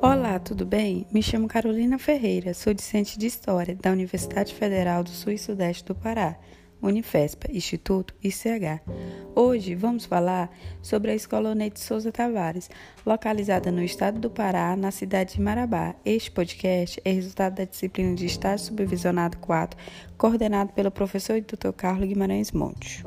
Olá, tudo bem? Me chamo Carolina Ferreira, sou discente de História da Universidade Federal do Sul e Sudeste do Pará, Unifespa, Instituto ICH. Hoje vamos falar sobre a Escola Onete Souza Tavares, localizada no estado do Pará, na cidade de Marabá. Este podcast é resultado da disciplina de Estágio Supervisionado 4, coordenado pelo professor e tutor Carlos Guimarães Monte.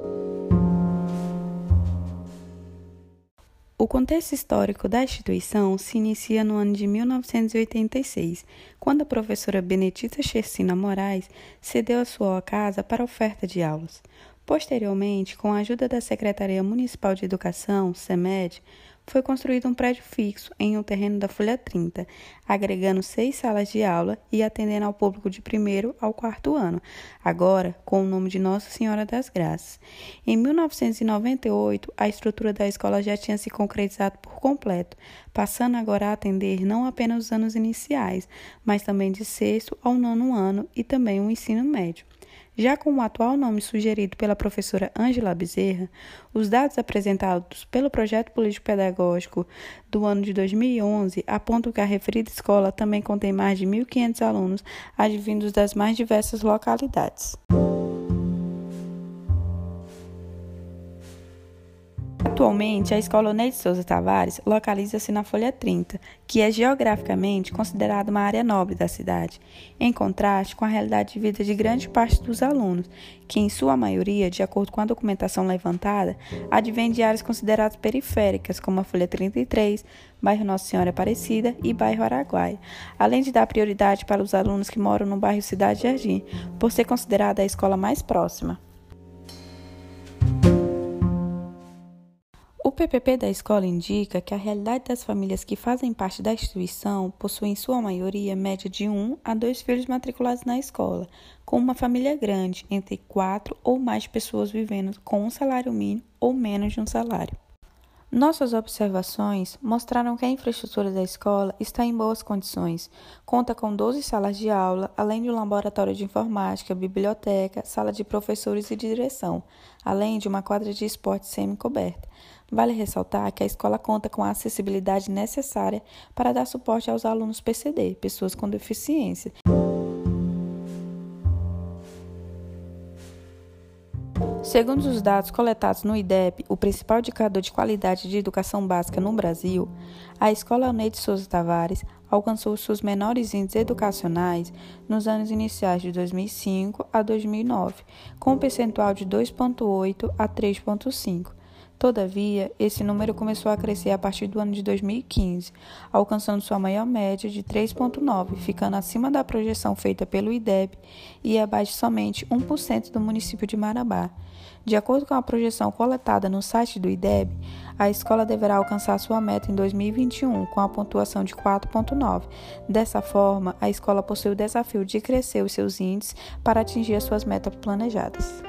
O contexto histórico da instituição se inicia no ano de 1986, quando a professora Benedita Chersina Moraes cedeu a sua casa para oferta de aulas. Posteriormente, com a ajuda da Secretaria Municipal de Educação, SEMED, foi construído um prédio fixo em um terreno da Folha 30, agregando seis salas de aula e atendendo ao público de primeiro ao quarto ano, agora com o nome de Nossa Senhora das Graças. Em 1998, a estrutura da escola já tinha se concretizado por completo, passando agora a atender não apenas os anos iniciais, mas também de sexto ao nono ano e também o ensino médio. Já com o atual nome sugerido pela professora Ângela Bezerra, os dados apresentados pelo projeto político-pedagógico do ano de 2011 apontam que a referida escola também contém mais de 1.500 alunos advindos das mais diversas localidades. Atualmente, a Escola Neide Souza Tavares localiza-se na Folha 30, que é geograficamente considerada uma área nobre da cidade, em contraste com a realidade de vida de grande parte dos alunos, que, em sua maioria, de acordo com a documentação levantada, advém de áreas consideradas periféricas, como a Folha 33, bairro Nossa Senhora Aparecida e bairro Araguaia, além de dar prioridade para os alunos que moram no bairro Cidade Jardim, por ser considerada a escola mais próxima. PPP da escola indica que a realidade das famílias que fazem parte da instituição possuem, em sua maioria, média de um a dois filhos matriculados na escola, com uma família grande, entre quatro ou mais pessoas vivendo com um salário mínimo ou menos de um salário. Nossas observações mostraram que a infraestrutura da escola está em boas condições. Conta com 12 salas de aula, além de um laboratório de informática, biblioteca, sala de professores e direção, além de uma quadra de esporte semi-coberta. Vale ressaltar que a escola conta com a acessibilidade necessária para dar suporte aos alunos PCD, pessoas com deficiência. Segundo os dados coletados no IDEP, o principal indicador de qualidade de educação básica no Brasil, a Escola Alneide Souza Tavares alcançou seus menores índices educacionais nos anos iniciais de 2005 a 2009, com um percentual de 2,8 a 3,5 Todavia, esse número começou a crescer a partir do ano de 2015, alcançando sua maior média de 3,9, ficando acima da projeção feita pelo IDEB e abaixo somente 1% do município de Marabá. De acordo com a projeção coletada no site do IDEB, a escola deverá alcançar sua meta em 2021 com a pontuação de 4,9. Dessa forma, a escola possui o desafio de crescer os seus índices para atingir as suas metas planejadas.